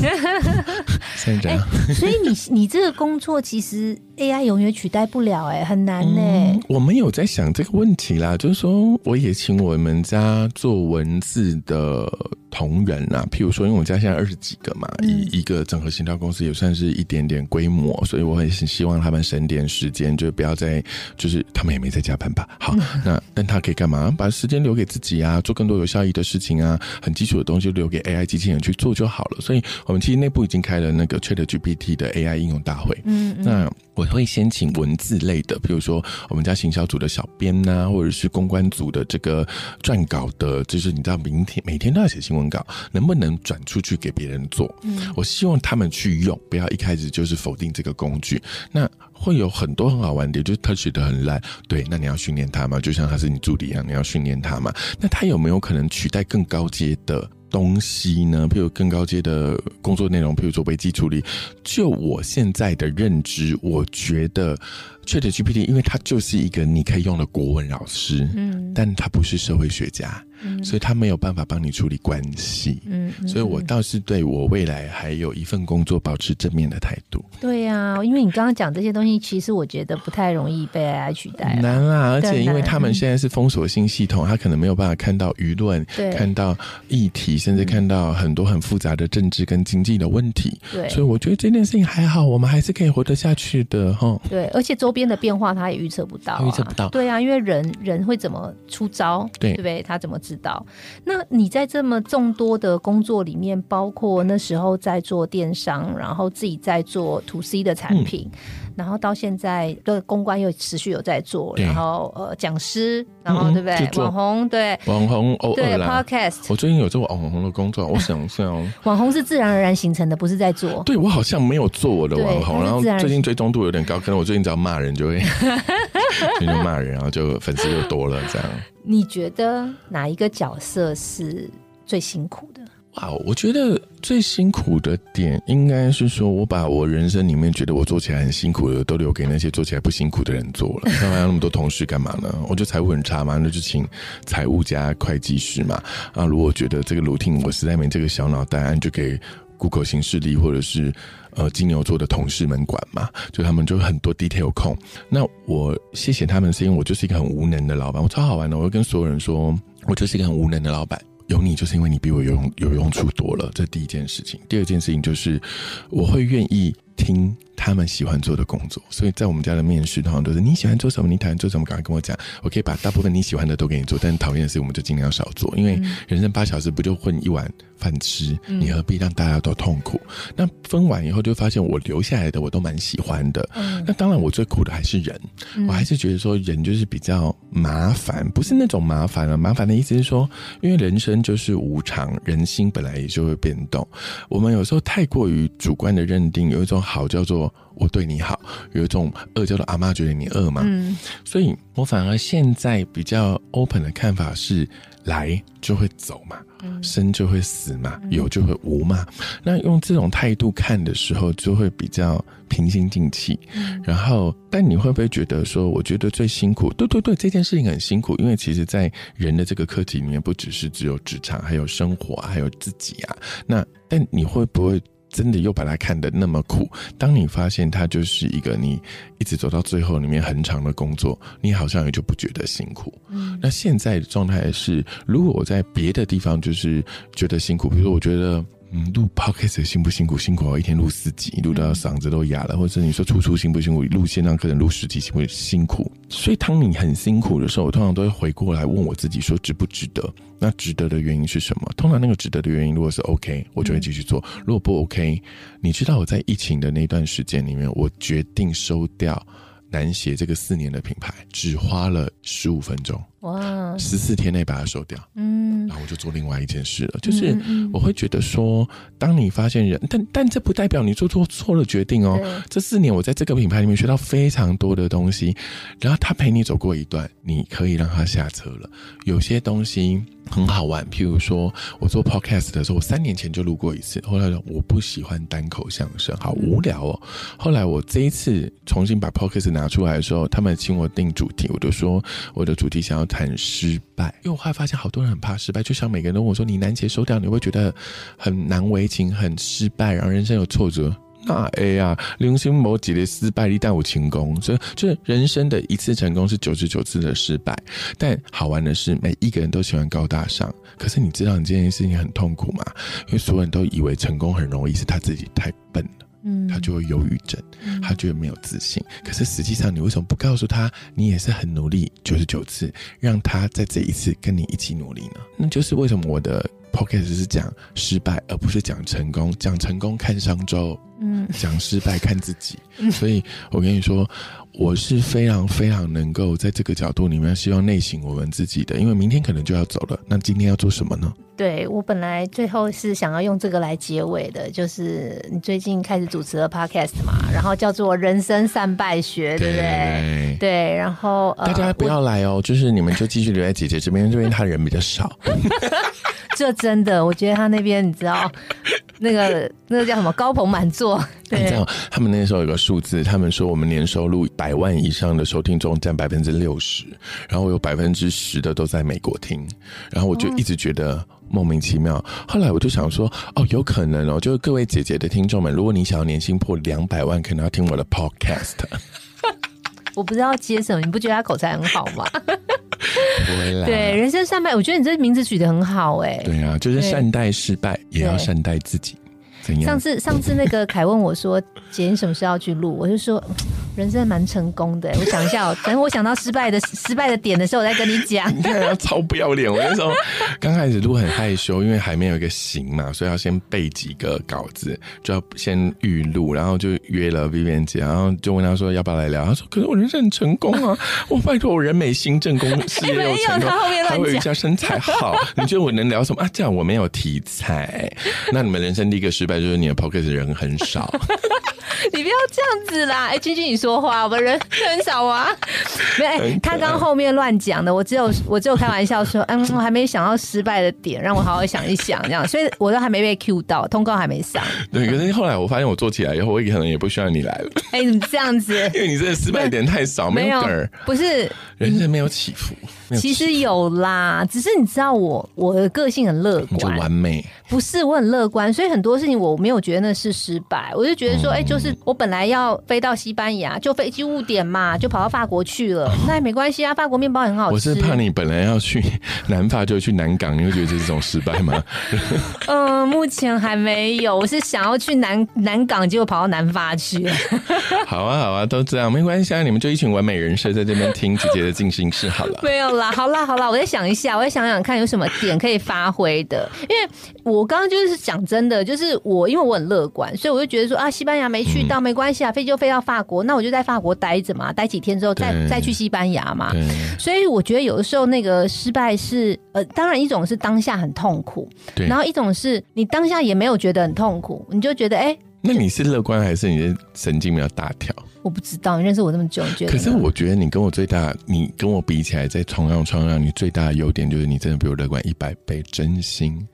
所以你 你这个工作其实 AI 永远取代不了，哎，很难呢。我们有在想这个问题啦，就是说，我也请我们家做文字的同仁啊，譬如说，因为我们家现在二十几个嘛，一一个整合行销公司也算是一点点规模，所以我很希望他们省点时间，就不要再就是他们也没在加班吧。好，那但他可以干嘛？把时间留给自己啊，做更多有效益的事情啊，很基础的东西留给 AI 机器人去做就好了。所以我们其实内部已经开了那个 Chat GPT 的 AI 应用大会。嗯，那我会先请文字类的，比如说我们家行销组的小编呐，或者是公关组的这个撰稿的，就是你知道，明天每天都要写新闻稿，能不能转出去给别人做？嗯，我希望他们去用，不要一开始就是否定这个工具。那会有很多很好玩的，就是他写的很烂，对，那你要训练他嘛，就像他是你助理一样，你要训练他嘛。那他有没有可能取代更高阶的？东西呢？譬如更高阶的工作内容，譬如说危机处理。就我现在的认知，我觉得 Chat GPT，因为它就是一个你可以用的国文老师，嗯，但他不是社会学家。所以他没有办法帮你处理关系，嗯，所以我倒是对我未来还有一份工作保持正面的态度。对呀，因为你刚刚讲这些东西，其实我觉得不太容易被 AI 取代。难啊，而且因为他们现在是封锁性系统，他可能没有办法看到舆论，看到议题，甚至看到很多很复杂的政治跟经济的问题。对，所以我觉得这件事情还好，我们还是可以活得下去的哈。对，而且周边的变化他也预测不到，预测不到。对啊，因为人人会怎么出招？对，对不对？他怎么？知道，那你在这么众多的工作里面，包括那时候在做电商，然后自己在做 to C 的产品，然后到现在的公关又持续有在做，然后呃讲师，然后对不对？网红对网红对 Podcast，我最近有做网红的工作，我想想，网红是自然而然形成的，不是在做。对我好像没有做我的网红，然后最近追踪度有点高，可能我最近只要骂人就会，就骂人，然后就粉丝就多了这样。你觉得哪一个角色是最辛苦的？哇，我觉得最辛苦的点应该是说，我把我人生里面觉得我做起来很辛苦的，都留给那些做起来不辛苦的人做了。干嘛要那么多同事干嘛呢？我觉得财务很差嘛，那就请财务加会计师嘛。啊，如果觉得这个 routine 我实在没这个小脑袋，就给 Google 新势力或者是呃金牛座的同事们管嘛。就他们就很多 detail 控。那我谢谢他们，是因为我就是一个很无能的老板。我超好玩的，我会跟所有人说，我就是一个很无能的老板。有你，就是因为你比我有用有用处多了，这第一件事情。第二件事情就是，我会愿意听。他们喜欢做的工作，所以在我们家的面试通常都是你喜欢做什么，你讨厌做什么，赶快跟我讲，我可以把大部分你喜欢的都给你做，但讨厌的事我们就尽量少做，因为人生八小时不就混一碗饭吃，你何必让大家都痛苦？那分完以后就发现我留下来的我都蛮喜欢的，那当然我最苦的还是人，我还是觉得说人就是比较麻烦，不是那种麻烦了，麻烦的意思是说，因为人生就是无常，人心本来也就会变动，我们有时候太过于主观的认定，有一种好叫做。我对你好，有一种恶叫做阿妈觉得你恶嘛，所以我反而现在比较 open 的看法是，来就会走嘛，生就会死嘛，有就会无嘛。那用这种态度看的时候，就会比较平心静气。然后，但你会不会觉得说，我觉得最辛苦？对对对，这件事情很辛苦，因为其实在人的这个课题里面，不只是只有职场，还有生活，还有自己啊。那但你会不会？真的又把它看得那么苦。当你发现它就是一个你一直走到最后里面很长的工作，你好像也就不觉得辛苦。嗯，那现在的状态是，如果我在别的地方就是觉得辛苦，比如说我觉得嗯，录 podcast 辛不辛苦？辛苦，一天录四集，录到嗓子都哑了。或者你说出书辛不辛苦？录线上课程录十集辛不辛苦？所以当你很辛苦的时候，我通常都会回过来问我自己：说值不值得？那值得的原因是什么？通常那个值得的原因，如果是 OK，我就会继续做；如果不 OK，你知道我在疫情的那段时间里面，我决定收掉。南鞋这个四年的品牌，只花了十五分钟，哇，十四天内把它收掉，嗯，然后我就做另外一件事了，就是我会觉得说，当你发现人，但但这不代表你做错错了决定哦。这四年我在这个品牌里面学到非常多的东西，然后他陪你走过一段，你可以让他下车了。有些东西。很好玩，譬如说我做 podcast 的时候，我三年前就录过一次。后来我不喜欢单口相声，好无聊哦。后来我这一次重新把 podcast 拿出来的时候，他们请我定主题，我就说我的主题想要谈失败，因为我后来发现好多人很怕失败，就像每个人都问我说：“你难节收掉，你会觉得很难为情、很失败，然后人生有挫折。”那 A 啊，零星某几类失败，一旦无成功，所以就是人生的一次成功是九十九次的失败。但好玩的是，每一个人都喜欢高大上，可是你知道你这件事情很痛苦吗？因为所有人都以为成功很容易，是他自己太笨了，嗯，他就会忧郁症，他觉得没有自信。可是实际上，你为什么不告诉他，你也是很努力九十九次，让他在这一次跟你一起努力呢？那就是为什么我的。Podcast 是讲失败，而不是讲成功。讲成功看商周，嗯，讲失败看自己。所以我跟你说，我是非常非常能够在这个角度里面，希望内省我们自己的。因为明天可能就要走了，那今天要做什么呢？对我本来最后是想要用这个来结尾的，就是你最近开始主持了 Podcast 嘛，然后叫做《人生善败学》，对不对？对，然后大家不要来哦，就是你们就继续留在姐姐这边，这边他人比较少。这真的，我觉得他那边你知道，那个那个叫什么高朋满座。你知道他们那时候有个数字，他们说我们年收入百万以上的收听众占百分之六十，然后有百分之十的都在美国听，然后我就一直觉得莫名其妙。后来我就想说，哦，有可能哦，就是各位姐姐的听众们，如果你想要年薪破两百万，可能要听我的 podcast。我不知道接什么，你不觉得他口才很好吗？不对，人生善败，我觉得你这名字取得很好哎。对啊，就是善待失败，也要善待自己。上次上次那个凯问我说：“姐，你什么时候要去录？”我就说：“人生蛮成功的。”我想一下，等我想到失败的失败的点的时候，我再跟你讲。你看他，超不要脸！我那时候刚开始录很害羞，因为还没有一个型嘛，所以要先背几个稿子，就要先预录，然后就约了 Vivian 姐，然后就问他说要不要来聊。他说：“可是我人生很成功啊！我拜托我人美心正，功事业又成功，还会一家身材好。你觉得我能聊什么啊？这样我没有题材。那你们人生第一个失败。”就是你的 p o c k e t 人很少，你不要这样子啦！哎，君君你说话，我们人很少啊。没，他刚后面乱讲的，我只有我只有开玩笑说，嗯，我还没想到失败的点，让我好好想一想，这样，所以我都还没被 Q 到，通告还没上。对，可是后来我发现我做起来以后，我可能也不需要你来了。哎，怎么这样子？因为你这个失败点太少，没有梗儿，不是人生没有起伏。其实有啦，只是你知道我我的个性很乐观，完美不是我很乐观，所以很多事情我没有觉得那是失败，我就觉得说，哎，就是我本来要飞到西班牙，就飞机误点嘛，就跑到法国去了，那也没关系啊，法国面包很好吃。我是怕你本来要去 南法就去南港，你会觉得这是种失败吗？嗯，目前还没有，我是想要去南南港，结果跑到南法去。好啊，好啊，都这样没关系啊，你们就一群完美人设在这边听姐姐的进行式好了。没有。好啦好啦，我再想一下，我再想想看有什么点可以发挥的。因为我刚刚就是讲真的，就是我因为我很乐观，所以我就觉得说啊，西班牙没去到没关系啊，飞就飞到法国，那我就在法国待着嘛，待几天之后再再去西班牙嘛。所以我觉得有的时候那个失败是呃，当然一种是当下很痛苦，然后一种是你当下也没有觉得很痛苦，你就觉得哎，那你是乐观还是你的神经比较大条？我不知道，你认识我这么久，你觉得？可是我觉得你跟我最大，你跟我比起来，在同样创让你最大的优点就是你真的比我乐观一百倍，真心。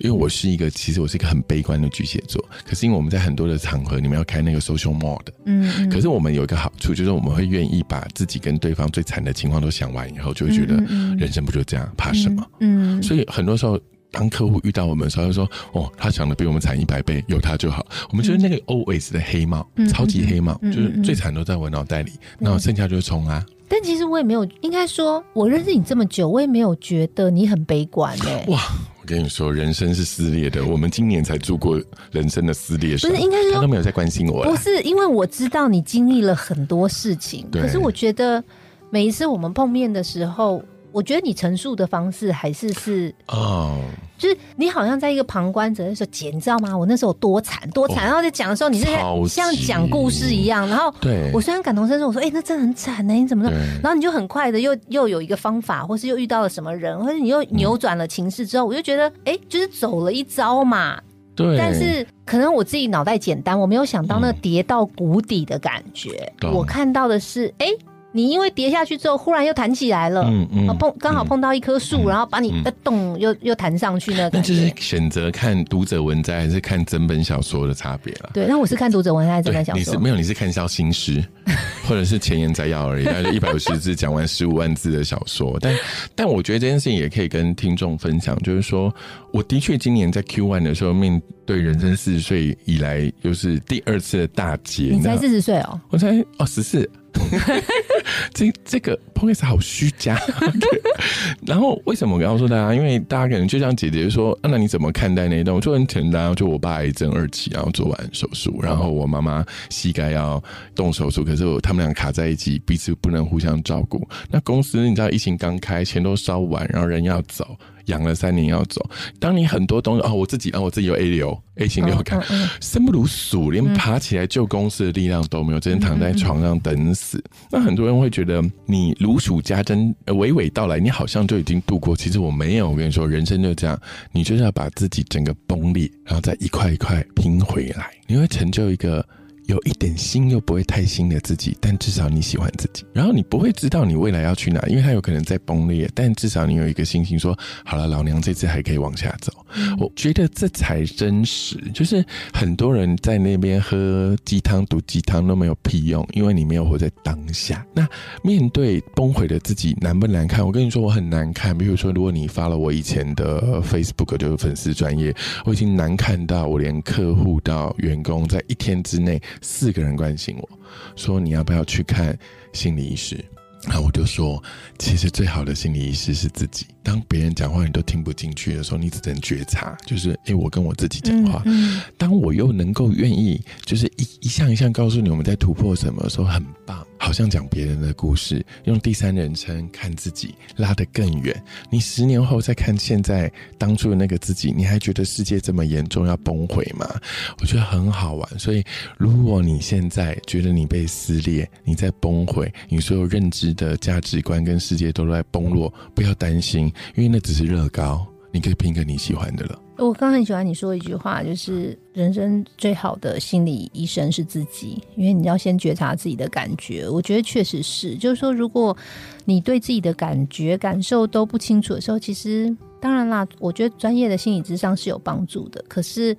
因为我是一个，其实我是一个很悲观的巨蟹座。可是因为我们在很多的场合，你们要开那个 social mode，嗯，可是我们有一个好处，就是我们会愿意把自己跟对方最惨的情况都想完以后，就会觉得人生不就这样，怕什么？嗯，所以很多时候。当客户遇到我们的时候，就说：“哦，他想的比我们惨一百倍，有他就好。”我们就是那个 always 的黑帽，超级黑帽，就是最惨都在我脑袋里，那剩下就是冲啊。但其实我也没有，应该说，我认识你这么久，我也没有觉得你很悲观哎。哇，我跟你说，人生是撕裂的。我们今年才住过人生的撕裂，不是应该他都没有在关心我。不是，因为我知道你经历了很多事情，可是我觉得每一次我们碰面的时候。我觉得你陈述的方式还是是哦，就是你好像在一个旁观者的时候，姐，你知道吗？我那时候多惨多惨，然后在讲的时候，你是像讲故事一样，然后对我虽然感同身受，我说哎，那真的很惨呢，你怎么？然后你就很快的又又有一个方法，或是又遇到了什么人，或者你又扭转了情势之后，我就觉得哎，就是走了一招嘛。对，但是可能我自己脑袋简单，我没有想到那跌到谷底的感觉。我看到的是哎。你因为跌下去之后，忽然又弹起来了，嗯嗯，碰刚好碰到一棵树，然后把你的动又又弹上去那那就是选择看读者文摘还是看整本小说的差别了。对，那我是看读者文摘还是整本小说？你是没有，你是看消新诗，或者是前言摘要而已，大概一百五十字讲完十五万字的小说。但但我觉得这件事情也可以跟听众分享，就是说，我的确今年在 Q one 的时候，面对人生四十岁以来又是第二次的大劫。你才四十岁哦？我才哦十四。这这个 p o c a 好虚假。然后为什么我告诉大家？因为大家可能就像姐姐说，那你怎么看待那一段？我就很简单，就我爸癌症二期，然后做完手术，然后我妈妈膝盖要动手术，可是我他们俩卡在一起，彼此不能互相照顾。那公司你知道疫情刚开，钱都烧完，然后人要走。养了三年要走，当你很多东西啊，我自己啊，我自己有 A 流 A 型流感，生不如死，连爬起来救公司的力量都没有，只能躺在床上等死。那很多人会觉得你如数家珍，娓娓道来，你好像就已经度过。其实我没有，我跟你说，人生就这样，你就是要把自己整个崩裂，然后再一块一块拼回来，你会成就一个。有一点新又不会太新的自己，但至少你喜欢自己。然后你不会知道你未来要去哪，因为它有可能在崩裂。但至少你有一个信心，说好了，老娘这次还可以往下走。我觉得这才真实。就是很多人在那边喝鸡汤、毒鸡汤都没有屁用，因为你没有活在当下。那面对崩毁的自己，难不难看？我跟你说，我很难看。比如说，如果你发了我以前的 Facebook，就是粉丝专业，我已经难看到我连客户到员工在一天之内。四个人关心我说：“你要不要去看心理医师？”然后我就说：“其实最好的心理医师是自己。当别人讲话你都听不进去的时候，你只能觉察，就是诶，我跟我自己讲话。当我又能够愿意，就是一一项一项告诉你我们在突破什么，时候很棒。”好像讲别人的故事，用第三人称看自己，拉得更远。你十年后再看现在当初的那个自己，你还觉得世界这么严重要崩毁吗？我觉得很好玩。所以，如果你现在觉得你被撕裂，你在崩毁，你所有认知的价值观跟世界都在崩落，不要担心，因为那只是乐高，你可以拼个你喜欢的了。我刚很喜欢你说一句话，就是人生最好的心理医生是自己，因为你要先觉察自己的感觉。我觉得确实是，就是说，如果你对自己的感觉、感受都不清楚的时候，其实当然啦，我觉得专业的心理智商是有帮助的。可是。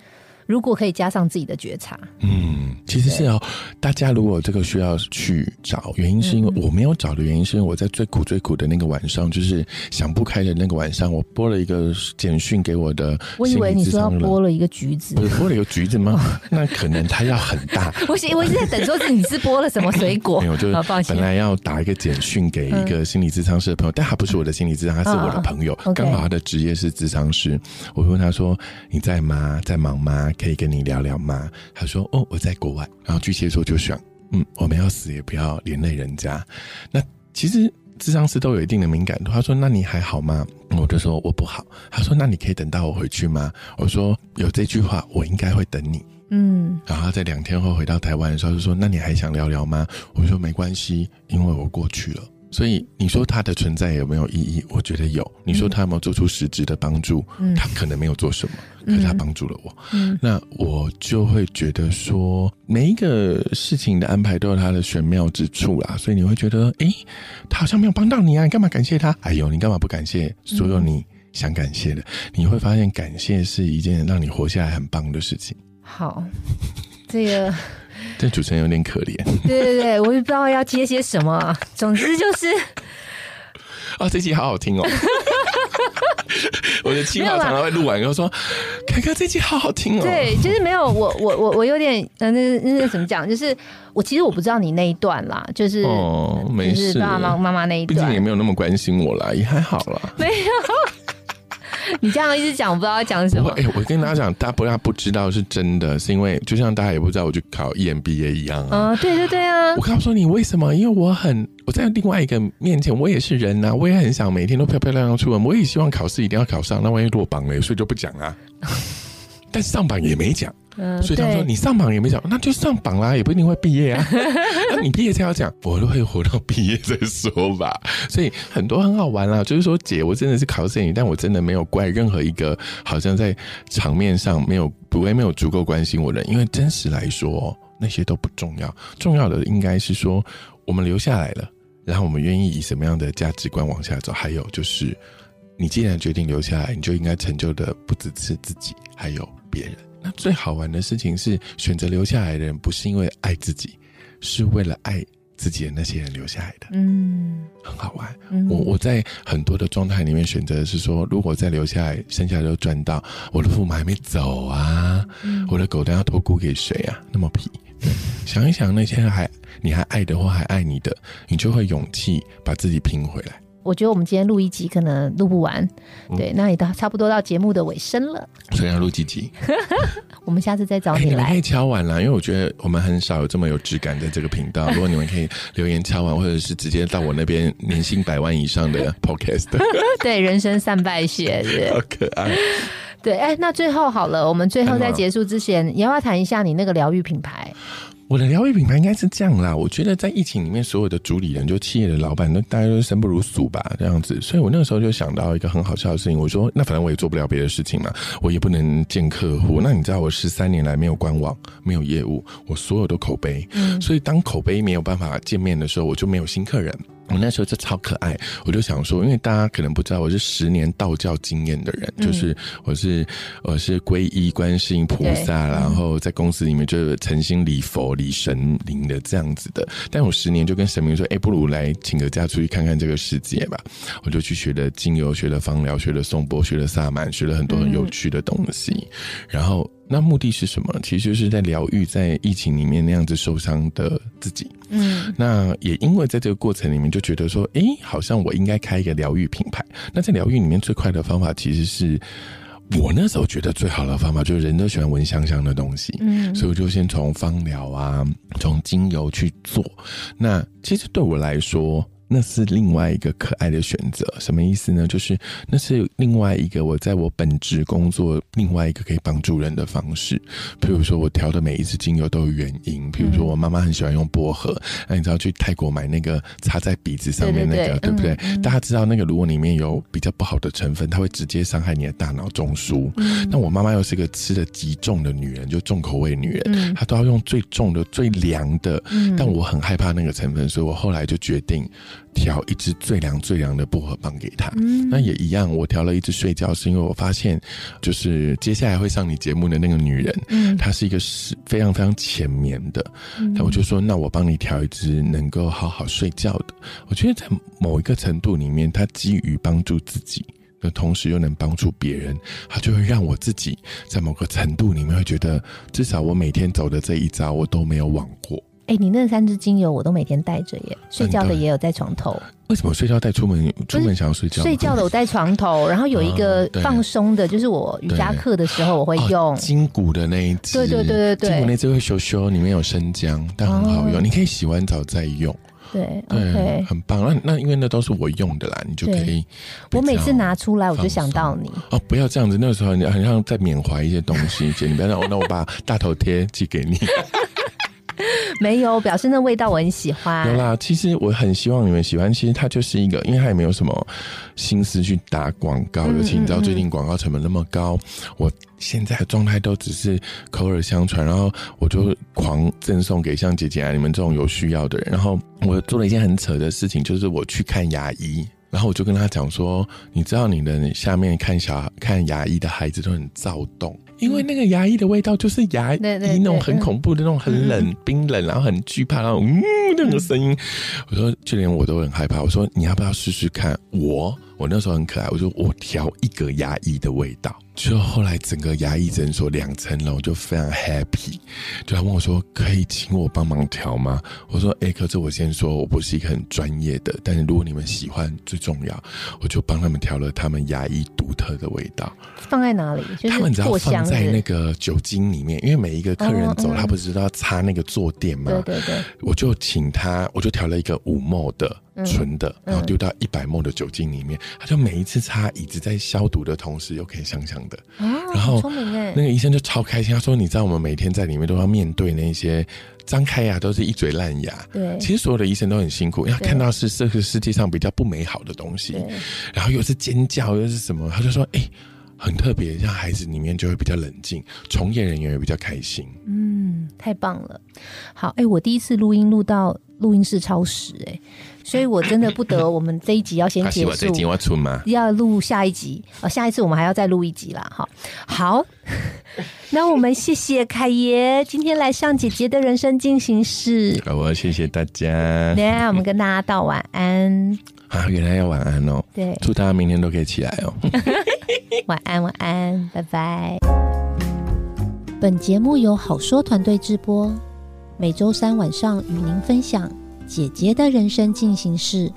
如果可以加上自己的觉察，嗯，其实是要大家如果这个需要去找原因，是因为我没有找的原因，是因为我在最苦最苦的那个晚上，就是想不开的那个晚上，我拨了一个简讯给我的。我以为你说要拨了一个橘子，不是拨了一个橘子吗？那可能它要很大。我我一直在等，说是你是拨了什么水果？没有，就是本来要打一个简讯给一个心理咨商师的朋友，但他不是我的心理咨商，他是我的朋友，刚好他的职业是咨商师。我问他说：“你在吗？在忙吗？”可以跟你聊聊吗？他说：“哦，我在国外。”然后巨蟹座就想：“嗯，我们要死也不要连累人家。”那其实智商师都有一定的敏感度。他说：“那你还好吗？”我就说：“我不好。”他说：“那你可以等到我回去吗？”我说：“有这句话，我应该会等你。”嗯。然后在两天后回到台湾的时候，就说：“那你还想聊聊吗？”我说：“没关系，因为我过去了。”所以你说他的存在有没有意义？我觉得有。你说他有没有做出实质的帮助？他可能没有做什么，可是他帮助了我。那我就会觉得说，每一个事情的安排都有它的玄妙之处啦。所以你会觉得，哎，他好像没有帮到你啊，你干嘛感谢他？哎呦，你干嘛不感谢所有你想感谢的？你会发现，感谢是一件让你活下来很棒的事情。好，这个。这主持人有点可怜。对对对，我也不知道要接些什么。总之就是，啊，这集好好听哦。我的计划常常会录完然后说：“凯哥，这集好好听哦。”对，就是没有我我我我有点嗯，那那怎么讲？就是我其实我不知道你那一段啦，就是哦，没事，爸爸妈妈那一段，毕竟也没有那么关心我啦，也还好啦。没有。你这样一直讲，我不知道要讲什么。哎，我跟大家讲，大家不要不知道是真的，是因为就像大家也不知道我去考 EMBA 一样啊。对对对啊！我告诉你为什么？因为我很我在另外一个面前，我也是人呐，我也很想每天都漂漂亮亮出门，我也希望考试一定要考上。那万一落榜了，所以就不讲啊。但上榜也没讲。所以他说你上榜也没讲，那就上榜啦，也不一定会毕业啊。那你毕业才要讲，我都会活到毕业再说吧。所以很多很好玩啦，就是说姐，我真的是考试你，但我真的没有怪任何一个好像在场面上没有不会没有足够关心我的人，因为真实来说那些都不重要，重要的应该是说我们留下来了，然后我们愿意以什么样的价值观往下走，还有就是你既然决定留下来，你就应该成就的不只是自己，还有别人。那最好玩的事情是，选择留下来的人不是因为爱自己，是为了爱自己的那些人留下来的。嗯，很好玩。我我在很多的状态里面选择的是说，如果再留下来，剩下的都赚到，我的父母还没走啊，我的狗都要托孤给谁啊？那么皮。想一想，那些还你还爱的或还爱你的，你就会勇气把自己拼回来。我觉得我们今天录一集可能录不完，对，那也到差不多到节目的尾声了。所以要录几集？我们下次再找你来。可以敲完啦，因为我觉得我们很少有这么有质感的这个频道。如果你们可以留言敲完，或者是直接到我那边年薪百万以上的 podcast，对，人生三败血，好可爱。对，哎，那最后好了，我们最后在结束之前，你要不要谈一下你那个疗愈品牌？我的疗愈品牌应该是这样啦，我觉得在疫情里面，所有的主理人就企业的老板，都大家都生不如死吧，这样子。所以我那个时候就想到一个很好笑的事情，我说那反正我也做不了别的事情嘛，我也不能见客户。那你知道我十三年来没有官网，没有业务，我所有的口碑，所以当口碑没有办法见面的时候，我就没有新客人。我那时候就超可爱，我就想说，因为大家可能不知道，我是十年道教经验的人，就是我是我是皈依观世音菩萨，然后在公司里面就是诚心礼佛礼神灵的这样子的。但我十年就跟神明说，哎，不如来请个假出去看看这个世界吧。我就去学了精油，学了芳疗，学了颂钵，学了萨满，学了很多很有趣的东西，然后。那目的是什么？其实是在疗愈在疫情里面那样子受伤的自己。嗯，那也因为在这个过程里面就觉得说，哎，好像我应该开一个疗愈品牌。那在疗愈里面最快的方法，其实是我那时候觉得最好的方法，就是人都喜欢闻香香的东西。嗯，所以我就先从芳疗啊，从精油去做。那其实对我来说。那是另外一个可爱的选择，什么意思呢？就是那是另外一个我在我本职工作另外一个可以帮助人的方式。比如说，我调的每一支精油都有原因。比如说，我妈妈很喜欢用薄荷，那你知道去泰国买那个擦在鼻子上面那个，对不对？大家知道那个如果里面有比较不好的成分，它会直接伤害你的大脑中枢。那我妈妈又是个吃的极重的女人，就重口味女人，她都要用最重的、最凉的。但我很害怕那个成分，所以我后来就决定。调一支最凉最凉的薄荷棒给他，那也一样。我调了一支睡觉，是因为我发现，就是接下来会上你节目的那个女人，嗯，她是一个是非常非常浅眠的。那我就说，那我帮你调一支能够好好睡觉的。我觉得在某一个程度里面，它基于帮助自己的同时，又能帮助别人，它就会让我自己在某个程度里面会觉得，至少我每天走的这一招，我都没有枉过。哎，你那三支精油我都每天带着耶，睡觉的也有在床头。为什么睡觉带出门？出门想要睡觉？睡觉的我带床头，然后有一个放松的，就是我瑜伽课的时候我会用筋骨的那一支。对对对对对，筋骨那支会修修，里面有生姜，但很好用。你可以洗完澡再用。对对，很棒。那那因为那都是我用的啦，你就可以。我每次拿出来我就想到你。哦，不要这样子，那个时候你好像在缅怀一些东西，姐，你不要让我，那我把大头贴寄给你。没有表示那味道我很喜欢。有啦，其实我很希望你们喜欢。其实它就是一个，因为它也没有什么心思去打广告，尤其你知道最近广告成本那么高，我现在的状态都只是口耳相传，然后我就狂赠送给像姐姐啊你们这种有需要的人。然后我做了一件很扯的事情，就是我去看牙医，然后我就跟他讲说，你知道你的下面看小看牙医的孩子都很躁动。因为那个牙医的味道就是牙医那种很恐怖的那种很冷冰冷，然后很惧怕那种嗯那种声音。我说就连我都很害怕。我说你要不要试试看？我我那时候很可爱，我说我调一个牙医的味道。就后来整个牙医诊所两层楼就非常 happy，就他问我说：“可以请我帮忙调吗？”我说：“哎，可是我先说我不是一个很专业的，但是如果你们喜欢，最重要，我就帮他们调了他们牙医独特的味道。放在哪里？他们只要放在那个酒精里面，因为每一个客人走，他不是都要擦那个坐垫吗？对对对，我就请他，我就调了一个五毛的。”纯的，然后丢到一百沫的酒精里面，他就每一次擦椅子在消毒的同时，又可以香香的。然后那个医生就超开心，他说：“你知道我们每天在里面都要面对那些张开牙都是一嘴烂牙。对，其实所有的医生都很辛苦，因为看到是这个世界上比较不美好的东西，然后又是尖叫又是什么，他就说：哎，很特别，像孩子里面就会比较冷静，从业人员也比较开心。嗯，太棒了。好，哎，我第一次录音录到录音室超时，哎。所以我真的不得，我们这一集要先 结束，要录下一集哦。下一次我们还要再录一集啦，哈。好，那我们谢谢凯爷今天来上姐姐的人生进行式。我谢谢大家。来，我们跟大家道晚安。啊，原来要晚安哦。对，祝大家明天都可以起来哦。晚安，晚安，拜拜。本节目由好说团队直播，每周三晚上与您分享。姐姐的人生进行式。